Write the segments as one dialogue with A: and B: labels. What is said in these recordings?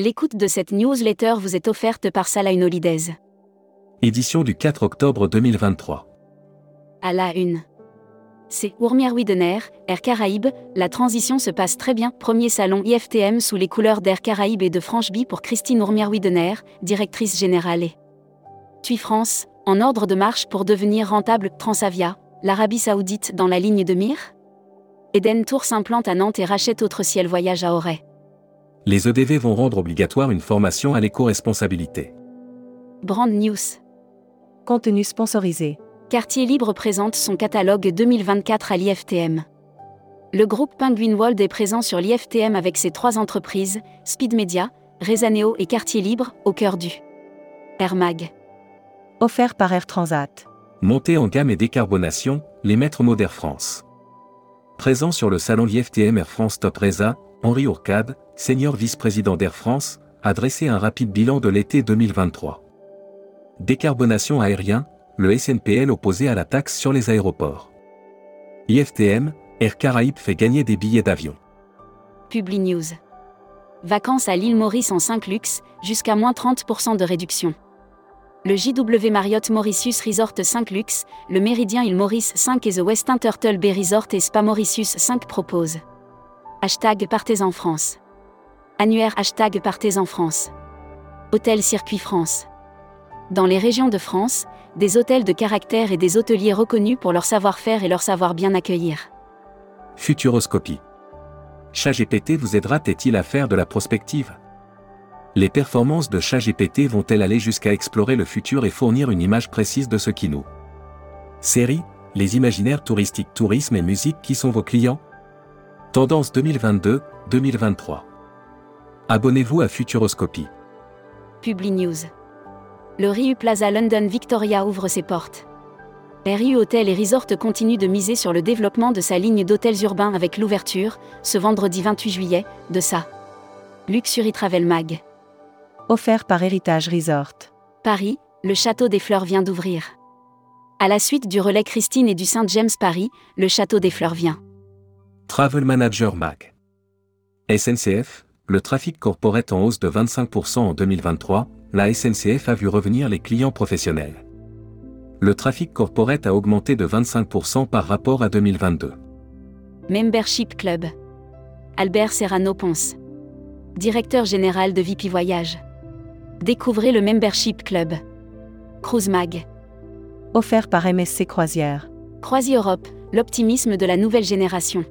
A: L'écoute de cette newsletter vous est offerte par Salah Holidays.
B: Édition du 4 octobre 2023.
A: À la une. C'est Ourmière Widener, Air Caraïbes, la transition se passe très bien. Premier salon IFTM sous les couleurs d'Air Caraïbes et de Francheby pour Christine Ourmière Widener, directrice générale et TUI France, en ordre de marche pour devenir rentable. Transavia, l'Arabie Saoudite dans la ligne de mire Eden Tour s'implante à Nantes et rachète Autre Ciel Voyage à Auray
B: les EDV vont rendre obligatoire une formation à l'éco-responsabilité.
A: Brand News.
C: Contenu sponsorisé.
A: Quartier Libre présente son catalogue 2024 à l'IFTM. Le groupe Penguin World est présent sur l'IFTM avec ses trois entreprises, Speed Media, Rezaneo et Quartier Libre, au cœur du Air Mag.
C: Offert par Air Transat.
B: Montée en gamme et décarbonation, les maîtres mots d'Air France. Présent sur le salon l'IFTM Air France Top Reza, Henri Ourcade, senior vice-président d'Air France, a dressé un rapide bilan de l'été 2023. Décarbonation aérien, le SNPL opposé à la taxe sur les aéroports. IFTM, Air Caraïbes fait gagner des billets d'avion.
A: Publi News. Vacances à l'île Maurice en 5 luxe, jusqu'à moins 30% de réduction. Le JW Marriott Mauritius Resort 5 Luxe, le Méridien île Maurice 5 et The Westin Turtle Bay Resort et Spa Mauritius 5 proposent. Hashtag Partez en France. Annuaire Hashtag Partez en France. Hôtel Circuit France. Dans les régions de France, des hôtels de caractère et des hôteliers reconnus pour leur savoir-faire et leur savoir bien accueillir.
B: Futuroscopie. ChatGPT vous aidera-t-il à faire de la prospective? Les performances de ChatGPT vont-elles aller jusqu'à explorer le futur et fournir une image précise de ce qui nous Série, les imaginaires touristiques, tourisme et musique qui sont vos clients? Tendance 2022-2023. Abonnez-vous à Futuroscopie.
A: Publi News. Le Riu Plaza London Victoria ouvre ses portes. RU Hotel et Resort continue de miser sur le développement de sa ligne d'hôtels urbains avec l'ouverture, ce vendredi 28 juillet, de sa Luxury Travel Mag.
C: Offert par Héritage Resort.
A: Paris, le Château des Fleurs vient d'ouvrir. À la suite du relais Christine et du Saint James Paris, le Château des Fleurs vient.
B: Travel Manager Mag. SNCF, le trafic corporate en hausse de 25% en 2023, la SNCF a vu revenir les clients professionnels. Le trafic corporate a augmenté de 25% par rapport à 2022.
A: Membership Club. Albert Serrano Ponce. Directeur général de VP Voyage. Découvrez le Membership Club. Cruise Mag.
C: Offert par MSC Croisière.
A: Croisi Europe, l'optimisme de la nouvelle génération.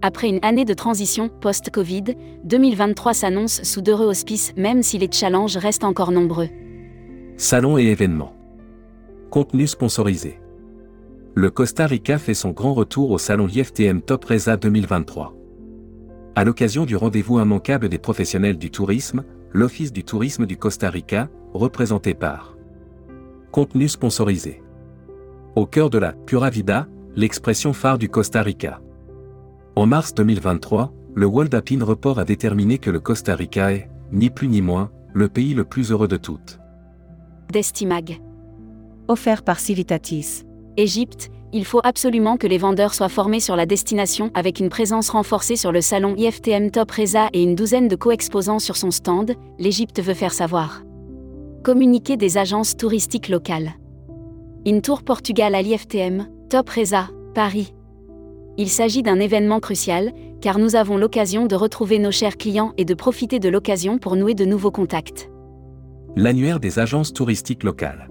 A: Après une année de transition post-Covid, 2023 s'annonce sous d'heureux auspices même si les challenges restent encore nombreux.
B: Salon et événements. Contenu sponsorisé. Le Costa Rica fait son grand retour au salon IFTM Top Reza 2023. À l'occasion du rendez-vous immanquable des professionnels du tourisme, l'Office du tourisme du Costa Rica, représenté par Contenu sponsorisé. Au cœur de la Pura Vida, l'expression phare du Costa Rica. En mars 2023, le World Appin Report a déterminé que le Costa Rica est, ni plus ni moins, le pays le plus heureux de toutes.
A: Destimag.
C: Offert par Civitatis.
A: Égypte, il faut absolument que les vendeurs soient formés sur la destination avec une présence renforcée sur le salon IFTM Top Reza et une douzaine de co-exposants sur son stand, l'Égypte veut faire savoir. Communiquer des agences touristiques locales. In Tour Portugal à l'IFTM, Top Reza, Paris. Il s'agit d'un événement crucial, car nous avons l'occasion de retrouver nos chers clients et de profiter de l'occasion pour nouer de nouveaux contacts.
B: L'annuaire des agences touristiques locales.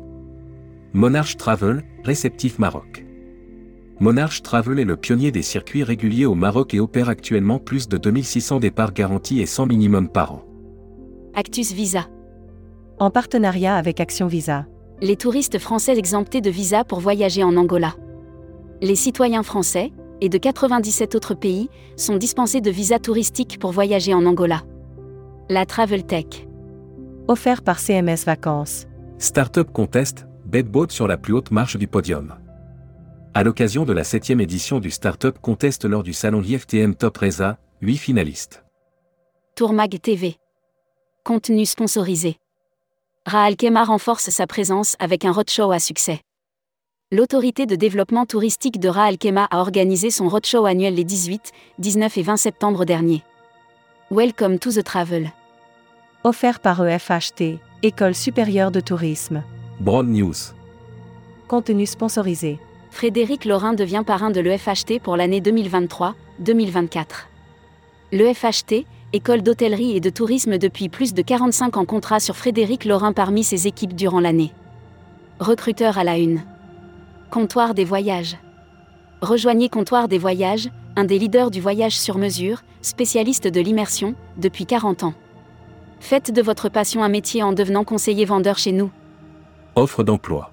B: Monarch Travel, réceptif Maroc. Monarch Travel est le pionnier des circuits réguliers au Maroc et opère actuellement plus de 2600 départs garantis et 100 minimum par an.
A: Actus Visa.
C: En partenariat avec Action Visa.
A: Les touristes français exemptés de visa pour voyager en Angola. Les citoyens français, et de 97 autres pays, sont dispensés de visa touristique pour voyager en Angola. La Travel Tech.
C: Offert par CMS Vacances.
B: Startup Contest, Bedboat sur la plus haute marche du podium. À l'occasion de la 7 édition du Startup Contest lors du salon IFTM Top Reza, 8 finalistes.
A: Tourmag TV. Contenu sponsorisé. Raal Kema renforce sa présence avec un roadshow à succès l'autorité de développement touristique de Ras Al Khaimah a organisé son roadshow annuel les 18, 19 et 20 septembre dernier. Welcome to the travel.
C: Offert par EFHT, École supérieure de tourisme.
B: Broad News.
C: Contenu sponsorisé.
A: Frédéric Laurin devient parrain de l'EFHT pour l'année 2023-2024. L'EFHT, école d'hôtellerie et de tourisme depuis plus de 45 ans contrat sur Frédéric Laurin parmi ses équipes durant l'année. Recruteur à la une. Comptoir des voyages. Rejoignez Comptoir des voyages, un des leaders du voyage sur mesure, spécialiste de l'immersion, depuis 40 ans. Faites de votre passion un métier en devenant conseiller vendeur chez nous.
B: Offre d'emploi.